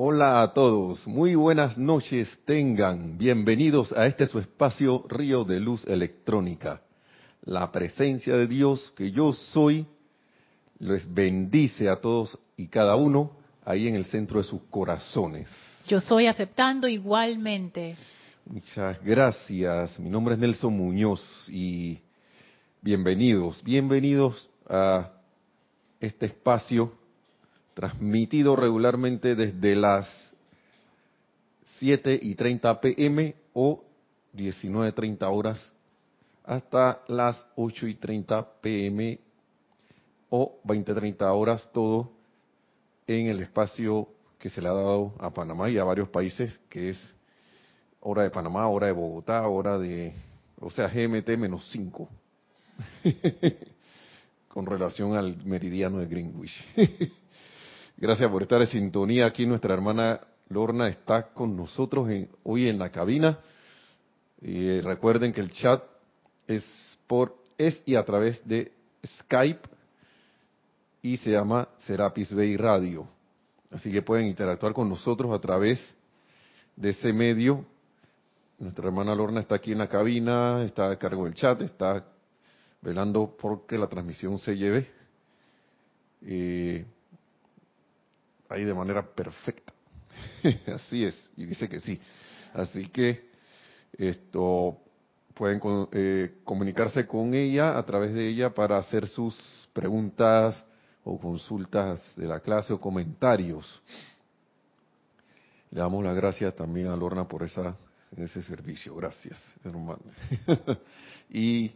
Hola a todos, muy buenas noches tengan. Bienvenidos a este su espacio Río de Luz Electrónica. La presencia de Dios que yo soy les bendice a todos y cada uno ahí en el centro de sus corazones. Yo soy aceptando igualmente. Muchas gracias. Mi nombre es Nelson Muñoz y bienvenidos, bienvenidos a este espacio transmitido regularmente desde las 7 y 30 pm o 19.30 horas hasta las 8 y 30 pm o 20.30 horas, todo en el espacio que se le ha dado a Panamá y a varios países, que es hora de Panamá, hora de Bogotá, hora de, o sea, GMT menos 5, con relación al meridiano de Greenwich. Gracias por estar en sintonía. Aquí nuestra hermana Lorna está con nosotros hoy en la cabina. Y eh, recuerden que el chat es por es y a través de Skype y se llama Serapis Bay Radio. Así que pueden interactuar con nosotros a través de ese medio. Nuestra hermana Lorna está aquí en la cabina, está a cargo del chat, está velando porque la transmisión se lleve. Eh, ahí de manera perfecta. Así es, y dice que sí. Así que esto pueden eh, comunicarse con ella a través de ella para hacer sus preguntas o consultas de la clase o comentarios. Le damos las gracias también a Lorna por esa, ese servicio. Gracias, hermano. y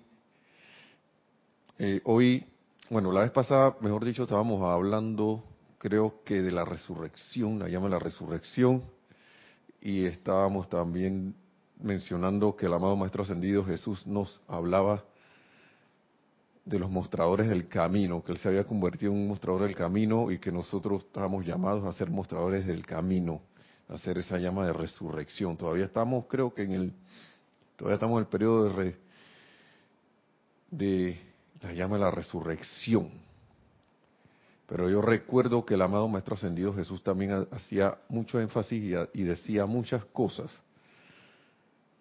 eh, hoy, bueno, la vez pasada, mejor dicho, estábamos hablando creo que de la resurrección, la llama la resurrección, y estábamos también mencionando que el amado Maestro Ascendido Jesús nos hablaba de los mostradores del camino, que Él se había convertido en un mostrador del camino y que nosotros estábamos llamados a ser mostradores del camino, a hacer esa llama de resurrección. Todavía estamos, creo que en el, todavía estamos en el periodo de, de la llama de la resurrección pero yo recuerdo que el amado Maestro Ascendido Jesús también hacía mucho énfasis y, decía muchas cosas,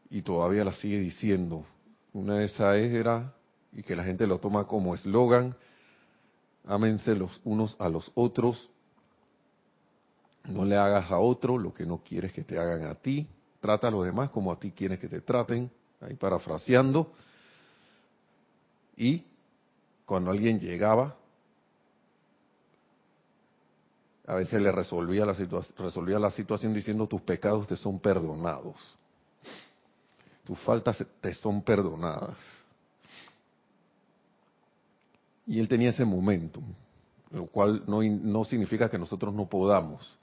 y todavía las sigue diciendo. Una de esas era, y que la gente lo toma como eslogan, ámense los unos a los otros, no le hagas a otro lo que no quieres que te hagan a ti, trata a los demás como a ti quieres que te traten, ahí parafraseando. Y cuando alguien llegaba a veces le resolvía la, resolvía la situación diciendo tus pecados te son perdonados, tus faltas te son perdonadas. Y él tenía ese momento, lo cual no, no significa que nosotros no podamos.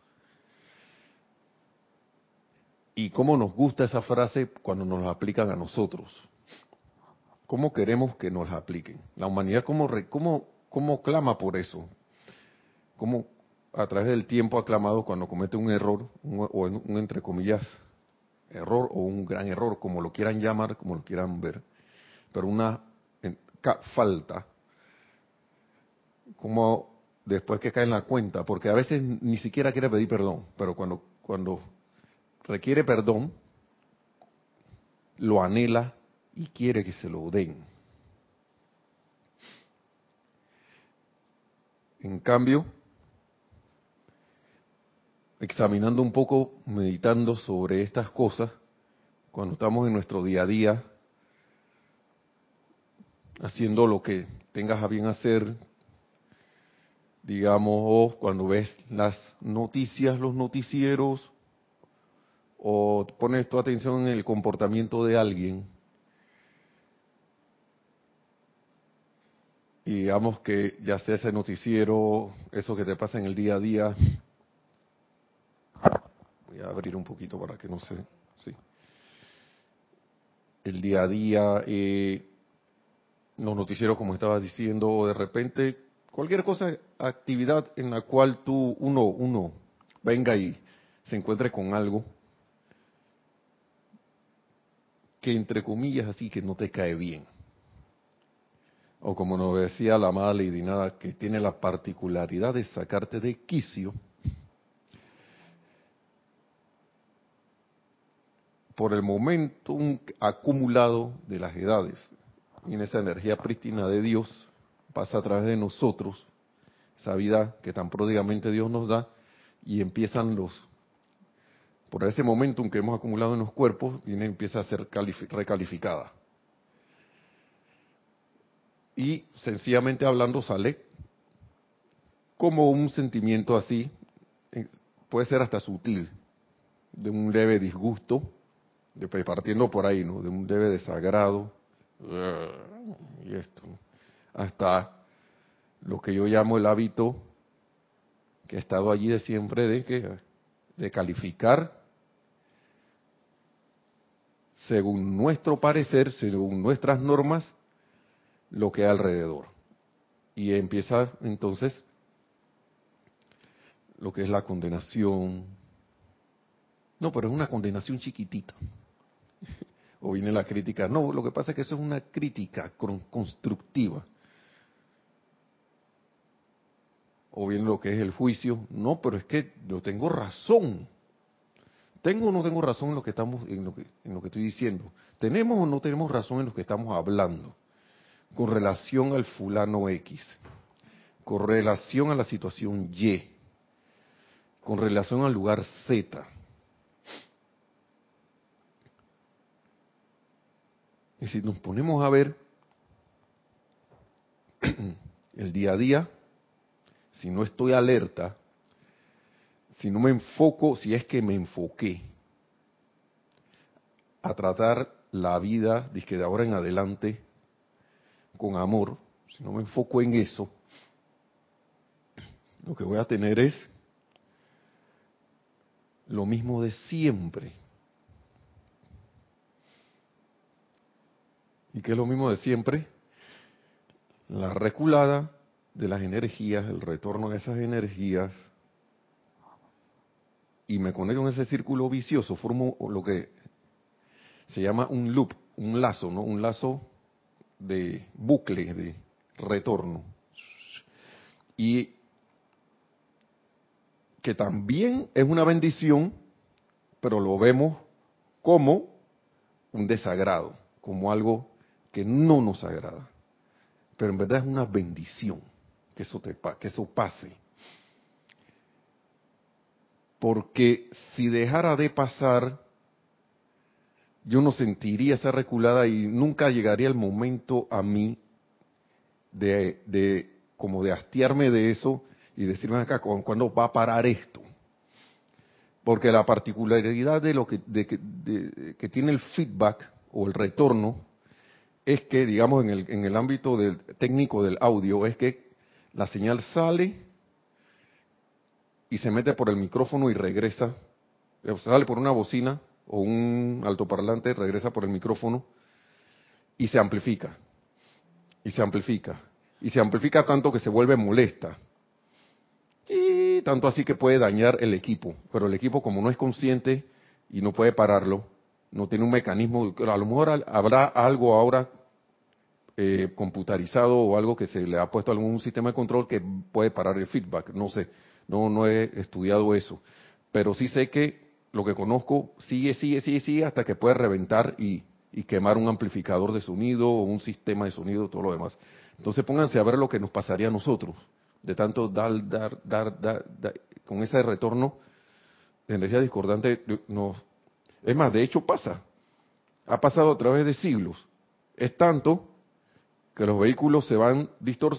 Y cómo nos gusta esa frase cuando nos la aplican a nosotros. ¿Cómo queremos que nos la apliquen? La humanidad, ¿cómo, cómo, cómo clama por eso? ¿Cómo, a través del tiempo aclamado cuando comete un error, o un, entre comillas error o un gran error, como lo quieran llamar, como lo quieran ver, pero una falta, como después que cae en la cuenta, porque a veces ni siquiera quiere pedir perdón, pero cuando, cuando requiere perdón, lo anhela y quiere que se lo den. En cambio, examinando un poco, meditando sobre estas cosas, cuando estamos en nuestro día a día, haciendo lo que tengas a bien hacer, digamos, o cuando ves las noticias, los noticieros, o pones tu atención en el comportamiento de alguien, y digamos que ya sea ese noticiero, eso que te pasa en el día a día, Abrir un poquito para que no se... Sí. El día a día, eh, los noticieros, como estaba diciendo, de repente, cualquier cosa, actividad en la cual tú, uno, uno, venga y se encuentre con algo que entre comillas así que no te cae bien. O como nos decía la amada Lady Nada, que tiene la particularidad de sacarte de quicio por el momentum acumulado de las edades. Y en esa energía prístina de Dios pasa a través de nosotros, esa vida que tan pródigamente Dios nos da, y empiezan los, por ese momentum que hemos acumulado en los cuerpos, viene, empieza a ser recalificada. Y sencillamente hablando sale como un sentimiento así, eh, puede ser hasta sutil, de un leve disgusto, partiendo por ahí, ¿no? De un leve desagrado, y esto, hasta lo que yo llamo el hábito que ha estado allí de siempre de que de calificar según nuestro parecer, según nuestras normas, lo que hay alrededor. Y empieza entonces lo que es la condenación. No, pero es una condenación chiquitita. O viene la crítica. No, lo que pasa es que eso es una crítica constructiva. O viene lo que es el juicio. No, pero es que yo tengo razón. ¿Tengo o no tengo razón en lo que estamos, en lo que, en lo que estoy diciendo? ¿Tenemos o no tenemos razón en lo que estamos hablando? Con relación al fulano X, con relación a la situación Y, con relación al lugar Z. Y si nos ponemos a ver el día a día, si no estoy alerta, si no me enfoco, si es que me enfoqué a tratar la vida, que de ahora en adelante, con amor, si no me enfoco en eso, lo que voy a tener es lo mismo de siempre. ¿Y qué es lo mismo de siempre? La reculada de las energías, el retorno de esas energías, y me conecto en ese círculo vicioso, formo lo que se llama un loop, un lazo, ¿no? Un lazo de bucle, de retorno. Y que también es una bendición, pero lo vemos como un desagrado, como algo que no nos agrada. Pero en verdad es una bendición que eso, te, que eso pase porque si dejara de pasar, yo no sentiría esa reculada y nunca llegaría el momento a mí de, como de hastiarme de eso y decirme acá, ¿cuándo va a parar esto? Porque la particularidad de lo que, que tiene el feedback o el retorno es que, digamos, en el, en el ámbito del, técnico del audio, es que la señal sale y se mete por el micrófono y regresa, o sale por una bocina o un altoparlante, regresa por el micrófono y se amplifica. Y se amplifica. Y se amplifica tanto que se vuelve molesta. Y tanto así que puede dañar el equipo. Pero el equipo como no es consciente y no puede pararlo, no tiene un mecanismo, a lo mejor habrá algo ahora eh, computarizado o algo que se le ha puesto algún sistema de control que puede parar el feedback, no sé no, he estudiado eso. Pero sí sé que lo que conozco sigue, sigue, sigue, sigue hasta que puede reventar y, quemar un amplificador de sonido o un sistema de sonido, todo lo demás. Entonces pónganse a ver lo que nos pasaría a nosotros, de tanto dar, dar, dar, dar, con ese retorno de energía discordante. Es más, de hecho pasa, ha pasado a través de siglos. Es tanto que los vehículos se van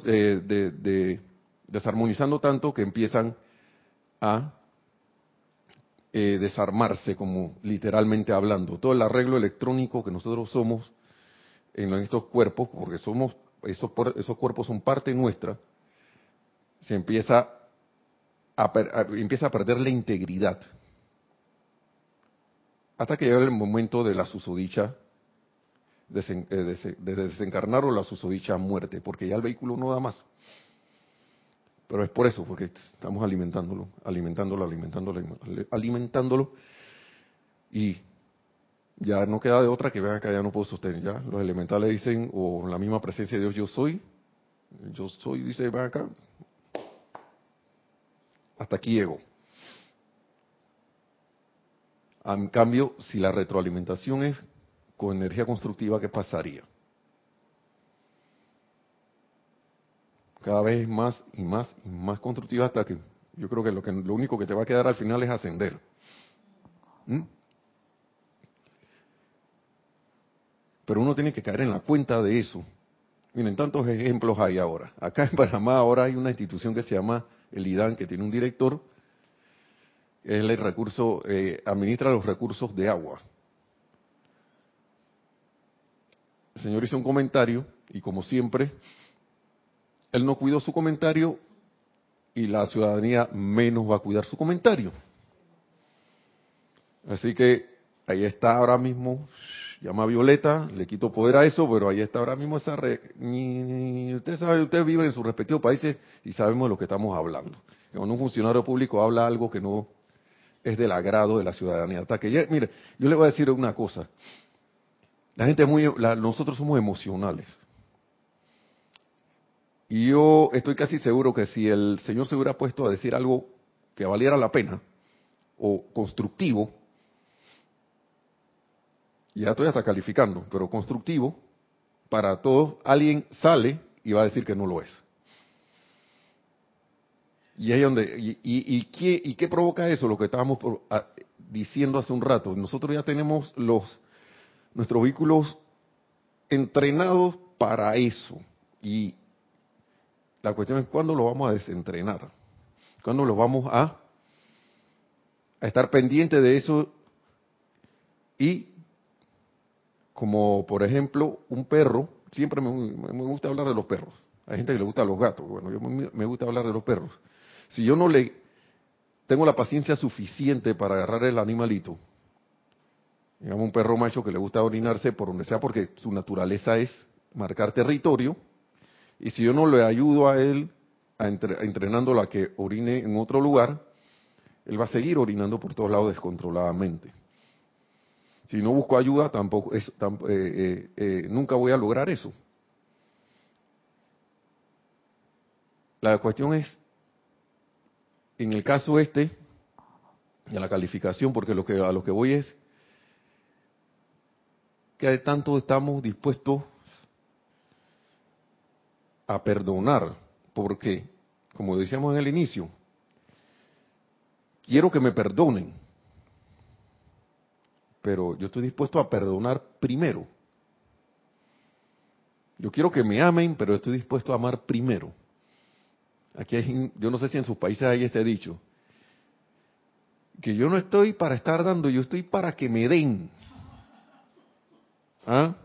eh, de, desarmonizando tanto que empiezan a eh, desarmarse, como literalmente hablando. Todo el arreglo electrónico que nosotros somos en estos cuerpos, porque somos esos, esos cuerpos son parte nuestra, se empieza a, empieza a perder la integridad. Hasta que llega el momento de la susodicha eh, de desencarnar o la susodicha muerte, porque ya el vehículo no da más. Pero es por eso, porque estamos alimentándolo, alimentándolo, alimentándolo, alimentándolo. Y ya no queda de otra que vean que ya no puedo sostener. Ya los elementales dicen, o la misma presencia de Dios, yo soy. Yo soy, dice, ven acá. Hasta aquí llego. En cambio, si la retroalimentación es con energía constructiva, ¿qué pasaría? Cada vez más y más y más constructiva hasta que yo creo que lo, que, lo único que te va a quedar al final es ascender. ¿Mm? Pero uno tiene que caer en la cuenta de eso. Miren, tantos ejemplos hay ahora. Acá en Panamá ahora hay una institución que se llama el IDAN, que tiene un director, él el recurso, eh, administra los recursos de agua. El señor hizo un comentario y como siempre, él no cuidó su comentario y la ciudadanía menos va a cuidar su comentario. Así que ahí está ahora mismo, llama Violeta, le quito poder a eso, pero ahí está ahora mismo esa red. Usted sabe, usted vive en sus respectivos países y sabemos de lo que estamos hablando. Cuando un funcionario público habla algo que no es del agrado de la ciudadanía. Hasta que mire, yo le voy a decir una cosa. La gente es muy, nosotros somos emocionales. Y yo estoy casi seguro que si el Señor se hubiera puesto a decir algo que valiera la pena o constructivo, ya estoy hasta calificando, pero constructivo, para todos, alguien sale y va a decir que no lo es. Y ahí donde, y, y, ¿qué, ¿y, qué, provoca eso? Lo que estábamos diciendo hace un rato. Nosotros ya tenemos los nuestros vehículos entrenados para eso. Y la cuestión es cuándo lo vamos a desentrenar. ¿Cuándo lo vamos a, a estar pendiente de eso y como por ejemplo un perro, siempre me, gusta hablar de los perros, hay gente que le gusta los gatos, bueno, yo me, gusta hablar de los perros. Si yo no le tengo la paciencia suficiente para agarrar el animalito, digamos un perro macho que le gusta orinarse por donde sea porque su naturaleza es marcar territorio, y si yo no le ayudo a él a entrenándolo a que orine en otro lugar, él va a seguir orinando por todos lados descontroladamente. Si no busco ayuda, tampoco es, eh, eh, eh, nunca voy a lograr eso. La cuestión es, en el caso este, de la calificación, porque lo que, a lo que voy es que tanto estamos dispuestos a perdonar, porque, como decíamos en el inicio, quiero que me perdonen, pero yo estoy dispuesto a perdonar primero. Yo quiero que me amen, pero estoy dispuesto a amar primero. Aquí hay, yo no sé si en sus países hay este dicho, que yo no estoy para estar dando, yo estoy para que me den. ¿Ah?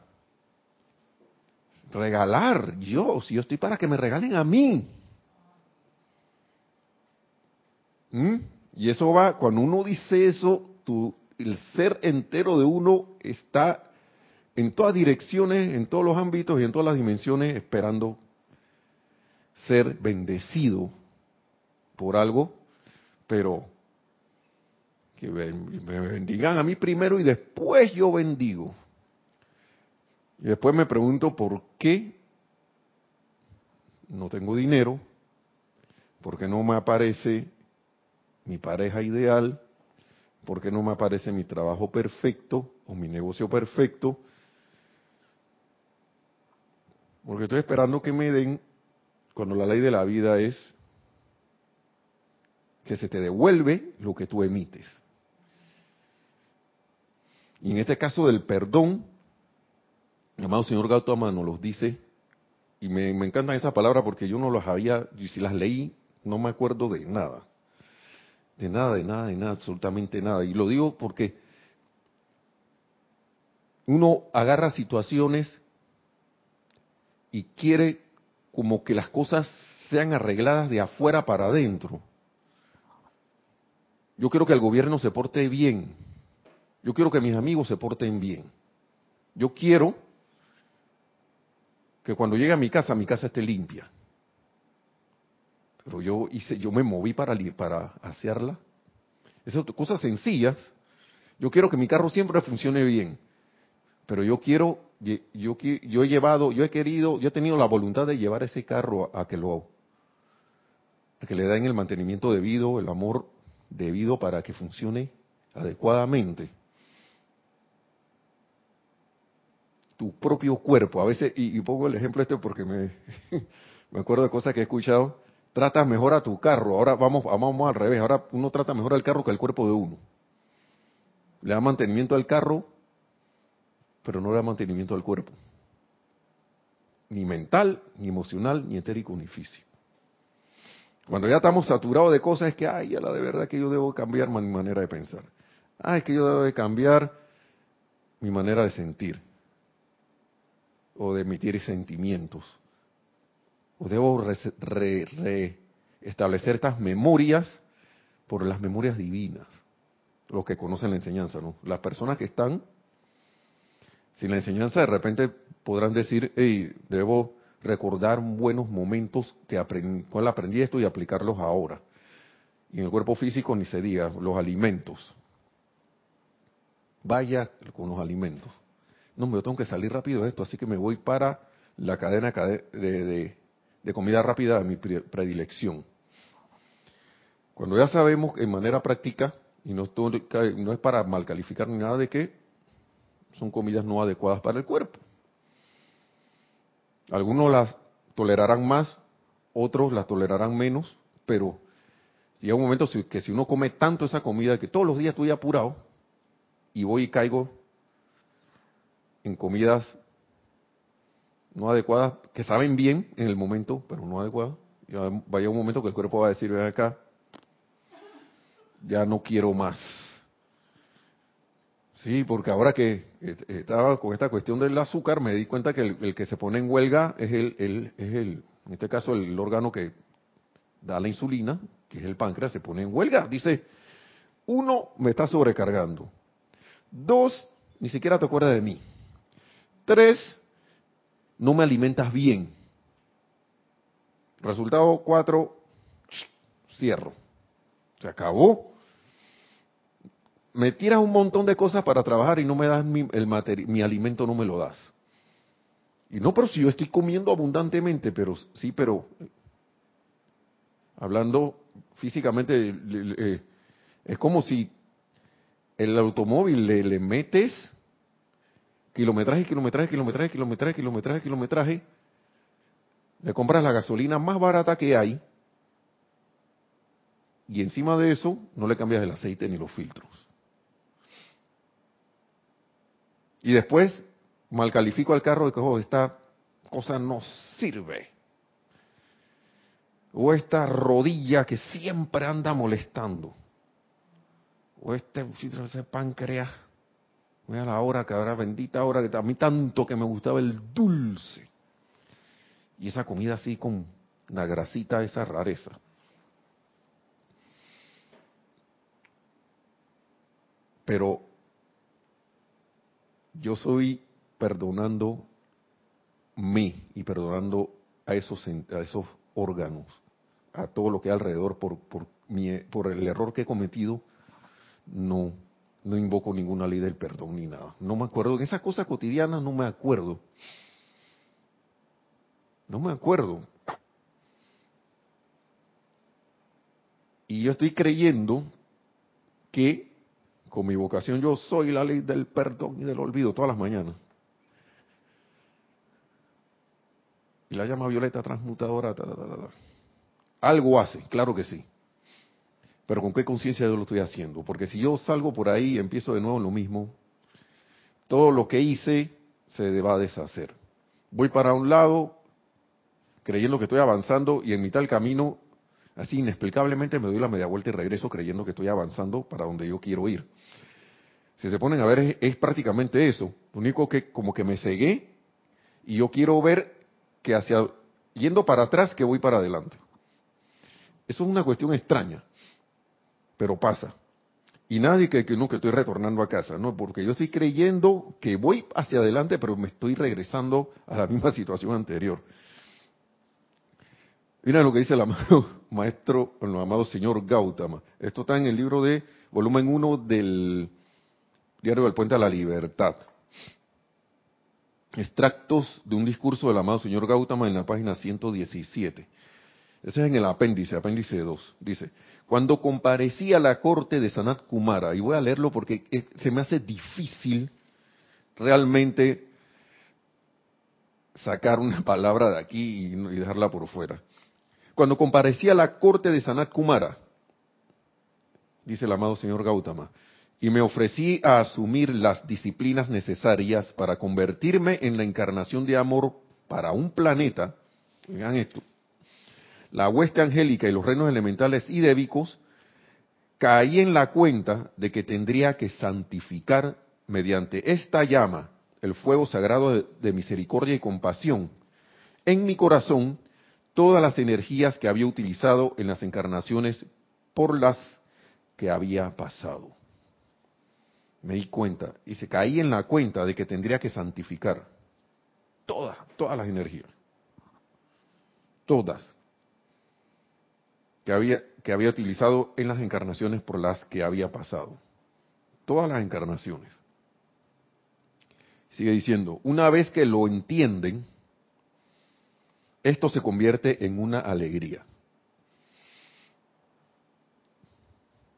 Regalar, yo, si yo estoy para que me regalen a mí. ¿Mm? Y eso va, cuando uno dice eso, tú el ser entero de uno está en todas direcciones, en todos los ámbitos y en todas las dimensiones esperando ser bendecido por algo, pero que me bendigan a mí primero y después yo bendigo. Y después me pregunto por qué no tengo dinero, por qué no me aparece mi pareja ideal, ¿Por qué no me aparece mi trabajo perfecto o mi negocio perfecto? Porque estoy esperando que me den, cuando la ley de la vida es que se te devuelve lo que tú emites. Y en este caso del perdón, el amado señor Gautama nos los dice, y me, me encantan esas palabras porque yo no las había, y si las leí, no me acuerdo de nada. De nada, de nada, de nada, absolutamente nada. Y lo digo porque uno agarra situaciones y quiere como que las cosas sean arregladas de afuera para adentro. Yo quiero que el gobierno se porte bien. Yo quiero que mis amigos se porten bien. Yo quiero que cuando llegue a mi casa, mi casa esté limpia. Pero yo hice, yo me moví para, para hacerla. Esas cosas sencillas. Yo quiero que mi carro siempre funcione bien. Pero yo quiero, yo, yo he llevado, yo he querido, yo he tenido la voluntad de llevar ese carro a, que lo, a que le den el mantenimiento debido, el amor debido para que funcione adecuadamente, tu propio cuerpo, a veces, y, pongo el ejemplo este porque me, me acuerdo de cosas que he escuchado, tratas mejor a tu carro, ahora vamos, vamos al revés, ahora uno trata mejor al carro que al cuerpo de uno. Le da mantenimiento al carro, pero no le da mantenimiento al cuerpo. Ni mental, ni emocional, ni etérico, ni físico. Cuando ya estamos saturados de cosas es que, ay, ya la de verdad que yo debo cambiar mi manera de pensar. Ay, es que yo debo de cambiar mi manera de sentir o de emitir sentimientos. O debo restablecer estas memorias por las memorias divinas, los que conocen la enseñanza, ¿no? Las personas que están sin la enseñanza de repente podrán decir, hey, debo recordar buenos momentos que aprendí, cuál aprendí esto y aplicarlos ahora. Y en el cuerpo físico ni se diga, los alimentos. Vaya con los alimentos. No, me tengo que salir rápido de esto, así que me voy para la cadena de, comida rápida de mi predilección. Cuando ya sabemos en manera práctica, y no, no es para mal calificar ni nada de que son comidas no adecuadas para el cuerpo. Algunos las tolerarán más, otros las tolerarán menos, pero llega un momento que si uno come tanto esa comida que todos los días estoy apurado y voy y caigo en comidas no adecuadas, que saben bien en el momento, pero no adecuadas, vaya un momento que el cuerpo va a decir, ven acá, ya no quiero más. Sí, porque ahora que estaba con esta cuestión del azúcar, me di cuenta que el, que se pone en huelga es el, es el, en este caso, el órgano que da la insulina, que es el páncreas, se pone en huelga. Dice, uno, me está sobrecargando. Dos, ni siquiera te acuerdas de mí. Tres, no me alimentas bien. Resultado cuatro, cierro. Se acabó me tiras un montón de cosas para trabajar y no me das mi, el mi alimento, no me lo das. Y no, pero si yo estoy comiendo abundantemente, pero sí, pero hablando físicamente, eh, es como si el automóvil le, le metes kilometraje, kilometraje, kilometraje, kilometraje, kilometraje, kilometraje, le compras la gasolina más barata que hay, y encima de eso no le cambias el aceite ni los filtros. Y después mal califico al carro de que oh, esta cosa no sirve. O esta rodilla que siempre anda molestando. O este, ese páncreas. Mira la hora que ahora, bendita hora que a mí tanto que me gustaba el dulce. Y esa comida así con una grasita, esa rareza. Pero yo soy perdonando mí y perdonando a esos, a esos órganos, a todo lo que hay alrededor por, por, mi, por el error que he cometido, no, no invoco ninguna ley del perdón ni nada. No me acuerdo, en esas cosas cotidianas no me acuerdo. No me acuerdo. Y yo estoy creyendo que con mi vocación yo soy la ley del perdón y del olvido todas las mañanas. Y la llama violeta transmutadora. Algo hace, claro que sí. Pero ¿con qué conciencia yo lo estoy haciendo? Porque si yo salgo por ahí y empiezo de nuevo en lo mismo, todo lo que hice se va a deshacer. Voy para un lado creyendo que estoy avanzando y en mitad del camino, así inexplicablemente me doy la media vuelta y regreso creyendo que estoy avanzando para donde yo quiero ir si se ponen a ver, es, prácticamente eso. Lo único que como que me cegué y yo quiero ver que hacia, yendo para atrás, que voy para adelante. Eso es una cuestión extraña, pero pasa. Y nadie que, que no, que estoy retornando a casa, no, porque yo estoy creyendo que voy hacia adelante, pero me estoy regresando a la misma situación anterior. Mira lo que dice el amado maestro, el amado señor Gautama. Esto está en el libro de volumen 1 del Diario del Puente a la Libertad. Extractos de un discurso del amado señor Gautama en la página 117. Ese es en el apéndice, apéndice 2. Dice, Cuando comparecía a la corte de Sanat Kumara, y voy a leerlo porque se me hace difícil realmente sacar una palabra de aquí y dejarla por fuera. Cuando comparecía a la corte de Sanat Kumara, dice el amado señor Gautama, y me ofrecí a asumir las disciplinas necesarias para convertirme en la encarnación de amor para un planeta, vean esto, la hueste angélica y los reinos elementales y débicos, caí en la cuenta de que tendría que santificar mediante esta llama, el fuego sagrado de, misericordia y compasión, en mi corazón todas las energías que había utilizado en las encarnaciones por las que había pasado. Me di cuenta y se caí en la cuenta de que tendría que santificar todas, todas las energías. Todas. Que había, que había utilizado en las encarnaciones por las que había pasado. Todas las encarnaciones. Sigue diciendo, una vez que lo entienden, esto se convierte en una alegría.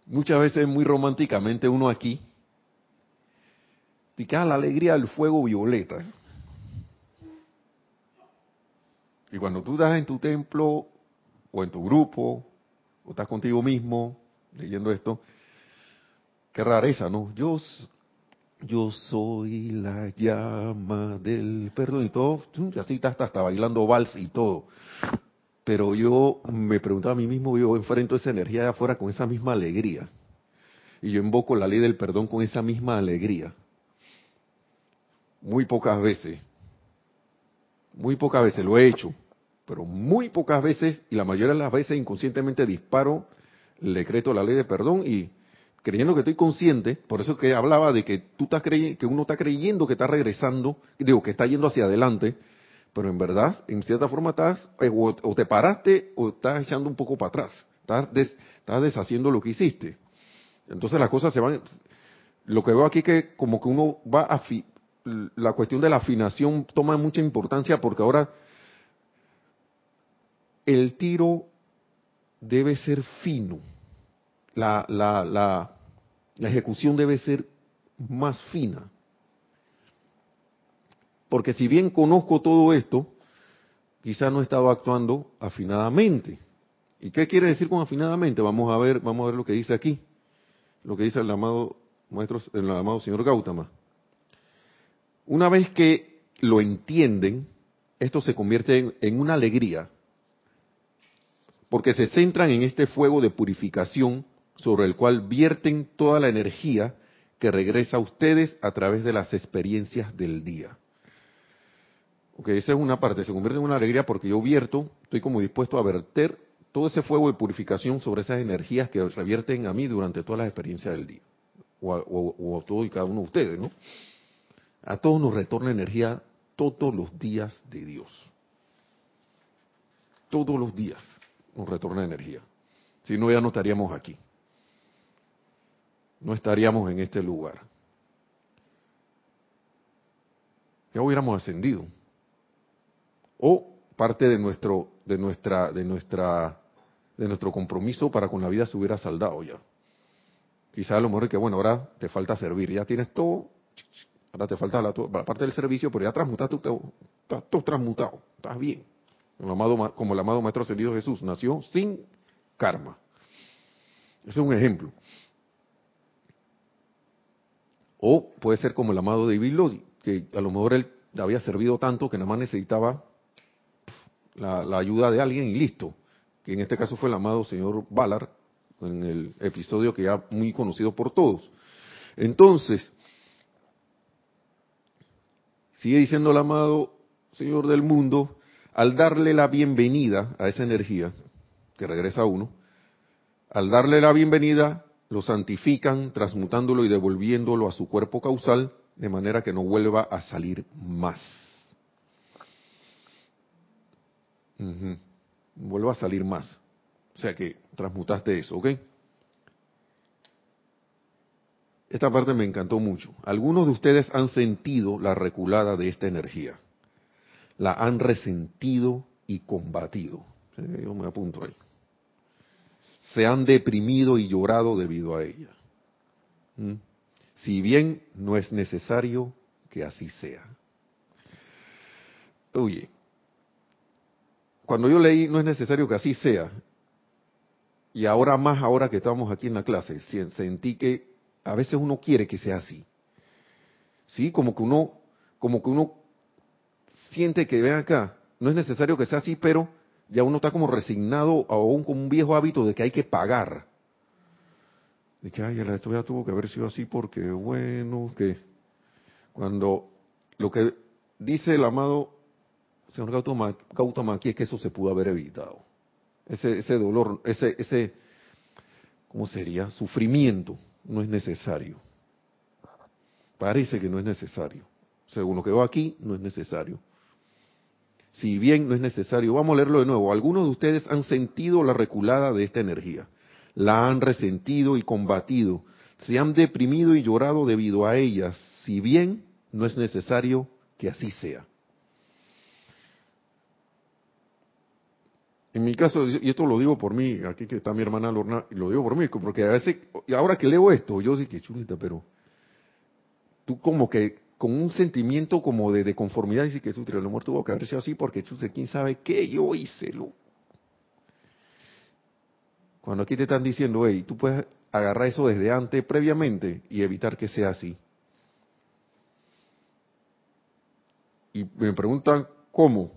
Muchas veces muy románticamente uno aquí, dice, ah, la alegría del fuego violeta. Y cuando tú estás en tu templo o en tu grupo o estás contigo mismo leyendo esto, qué rareza, ¿no? Yo, yo soy la llama del perdón y todo, y así estás hasta bailando vals y todo. Pero yo me preguntaba a mí mismo, yo enfrento esa energía de afuera con esa misma alegría. Y yo invoco la ley del perdón con esa misma alegría. Muy pocas veces. Muy pocas veces lo he hecho pero muy pocas veces, y la mayoría de las veces inconscientemente disparo el decreto de la ley de perdón y creyendo que estoy consciente, por eso que hablaba de que tú estás creyendo, que uno está creyendo que está regresando, digo, que está yendo hacia adelante, pero en verdad, en cierta forma estás, eh, o, te paraste o estás echando un poco para atrás, estás, estás deshaciendo lo que hiciste. Entonces las cosas se van, lo que veo aquí que como que uno va a, la cuestión de la afinación toma mucha importancia porque ahora el tiro debe ser fino, la, la, la, la ejecución debe ser más fina. Porque si bien conozco todo esto, quizás no he estado actuando afinadamente. ¿Y qué quiere decir con afinadamente? Vamos a ver, vamos a ver lo que dice aquí, lo que dice el amado maestro, el amado señor Gautama. Una vez que lo entienden, esto se convierte en una alegría porque se centran en este fuego de purificación sobre el cual vierten toda la energía que regresa a ustedes a través de las experiencias del día. Ok, esa es una parte, se convierte en una alegría porque yo vierto, estoy como dispuesto a verter todo ese fuego de purificación sobre esas energías que revierten a mí durante todas las experiencias del día, o a, todos y cada uno de ustedes, ¿no? A todos nos retorna energía todos los días de Dios. Todos los días nos retorna energía. Si no, ya no estaríamos aquí. No estaríamos en este lugar. Ya hubiéramos ascendido. O parte de nuestro, de nuestra, de nuestra, de nuestro compromiso para con la vida se hubiera saldado ya. Quizás a lo mejor es que, bueno, ahora te falta servir, ya tienes todo, ahora te falta la, parte del servicio, pero ya transmutaste, estás todo transmutado, estás bien como el amado Maestro Ascendido Jesús, nació sin karma. Ese es un ejemplo. O puede ser como el amado David Lodi, que a lo mejor él había servido tanto que nada más necesitaba la, la, ayuda de alguien y listo. Que en este caso fue el amado señor Ballard, en el episodio que ya muy conocido por todos. Entonces, sigue diciendo el amado señor del mundo, al darle la bienvenida a esa energía que regresa a uno, al darle la bienvenida, lo santifican, transmutándolo y devolviéndolo a su cuerpo causal, de manera que no vuelva a salir más. Vuelva a salir más. O sea que transmutaste eso, ¿ok? Esta parte me encantó mucho. Algunos de ustedes han sentido la reculada de esta energía la han resentido y combatido. Yo me apunto ahí. se han deprimido y llorado debido a ella. ¿Mm? Si bien no es necesario que así sea. Oye, cuando yo leí no es necesario que así sea, y ahora más ahora que estamos aquí en la clase, sentí que a veces uno quiere que sea así. Sí, como que uno, como que uno siente que ven acá, no es necesario que sea así, pero ya uno está como resignado aún con un viejo hábito de que hay que pagar. De que, ay, esto ya tuvo que haber sido así porque, bueno, que cuando lo que dice el amado señor Gautama, aquí es que eso se pudo haber evitado. Ese, ese dolor, ese, ese, ¿cómo sería? Sufrimiento no es necesario. Parece que no es necesario. Según lo que veo aquí, no es necesario. Si bien no es necesario, vamos a leerlo de nuevo. Algunos de ustedes han sentido la reculada de esta energía, la han resentido y combatido, se han deprimido y llorado debido a ella, si bien no es necesario que así sea. En mi caso, y esto lo digo por mí, aquí que está mi hermana Lorna, lo digo por mí, porque a veces, ahora que leo esto, yo sí que chulita, pero tú como que con un sentimiento como de, conformidad, dices que el amor tuvo que haber sido así porque chute, quién sabe qué yo hice, lo. Cuando aquí te están diciendo, hey, tú puedes agarrar eso desde antes, previamente, y evitar que sea así. Y me preguntan, ¿cómo?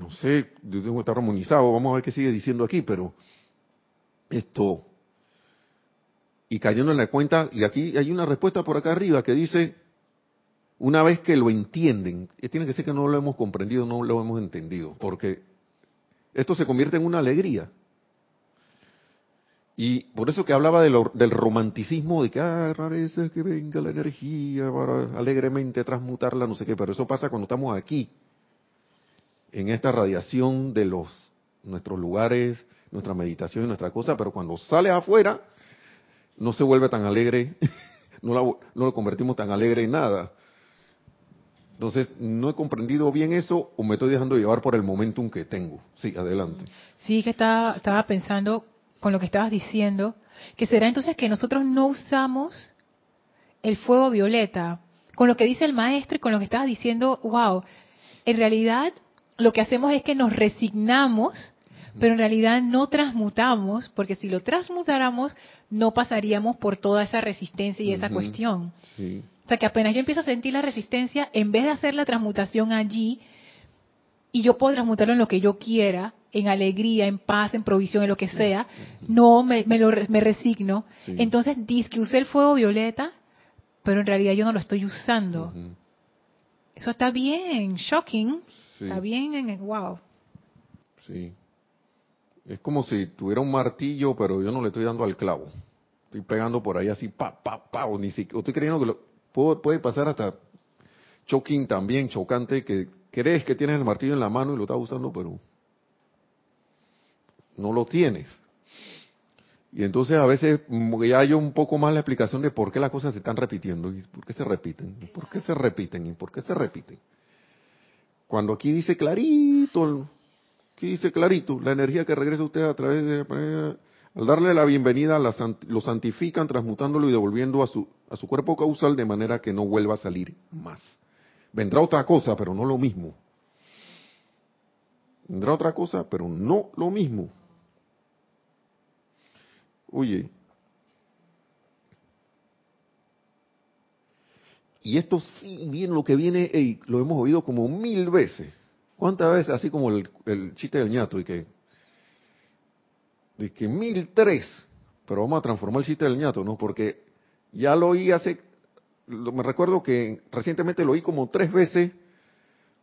no sé, yo tengo que estar armonizado, vamos a ver qué sigue diciendo aquí, pero esto, y cayendo en la cuenta, y aquí hay una respuesta por acá arriba que dice, una vez que lo entienden, eh, tiene que ser que no lo hemos comprendido, no lo hemos entendido, porque esto se convierte en una alegría. Y por eso que hablaba del romanticismo, de que, ah, rareza que venga la energía para alegremente transmutarla, no sé qué, pero eso pasa cuando estamos aquí, en esta radiación de los nuestros lugares, nuestra meditación y nuestra cosa, pero cuando sale afuera no se vuelve tan alegre, no, no lo convertimos tan alegre en nada. Entonces, no he comprendido bien eso o me estoy dejando llevar por el momentum que tengo. Sí, adelante. Sí, que estaba, estaba pensando con lo que estabas diciendo, que será entonces que nosotros no usamos el fuego violeta. Con lo que dice el maestro y con lo que estabas diciendo, wow, en realidad lo que hacemos es que nos resignamos, pero en realidad no transmutamos, porque si lo transmutáramos, no pasaríamos por toda esa resistencia y esa cuestión. O sea, que apenas yo empiezo a sentir la resistencia, en vez de hacer la transmutación allí, y yo puedo transmutarlo en lo que yo quiera, en alegría, en paz, en provisión, en lo que sea, no me, me, lo, me resigno. Entonces, dice que usé el fuego violeta, pero en realidad yo no lo estoy usando. Eso está bien, shocking. Está bien en el wow. Sí. Es como si tuviera un martillo, pero yo no le estoy dando al clavo. Estoy pegando por ahí así, pa, pa, pa, o ni siquiera, estoy creyendo que lo, puede, pasar hasta choking también, chocante, que crees que tienes el martillo en la mano y lo estás usando, pero no lo tienes. Y entonces a veces ya hay un poco más la explicación de por qué las cosas se están repitiendo y por qué se repiten, y por qué se repiten y por qué se repiten. Cuando aquí dice clarito, aquí dice clarito, la energía que regresa a usted a través de... Al darle la bienvenida, lo santifican, transmutándolo y devolviendo a su, a su cuerpo causal de manera que no vuelva a salir más. Vendrá otra cosa, pero no lo mismo. Vendrá otra cosa, pero no lo mismo. Oye, Y esto sí bien lo que viene, lo hemos oído como mil veces. ¿Cuántas veces? Así como el, chiste del ñato y que, de que mil tres, pero vamos a transformar el chiste del ñato, ¿no? Porque ya lo oí hace, me recuerdo que recientemente lo oí como tres veces,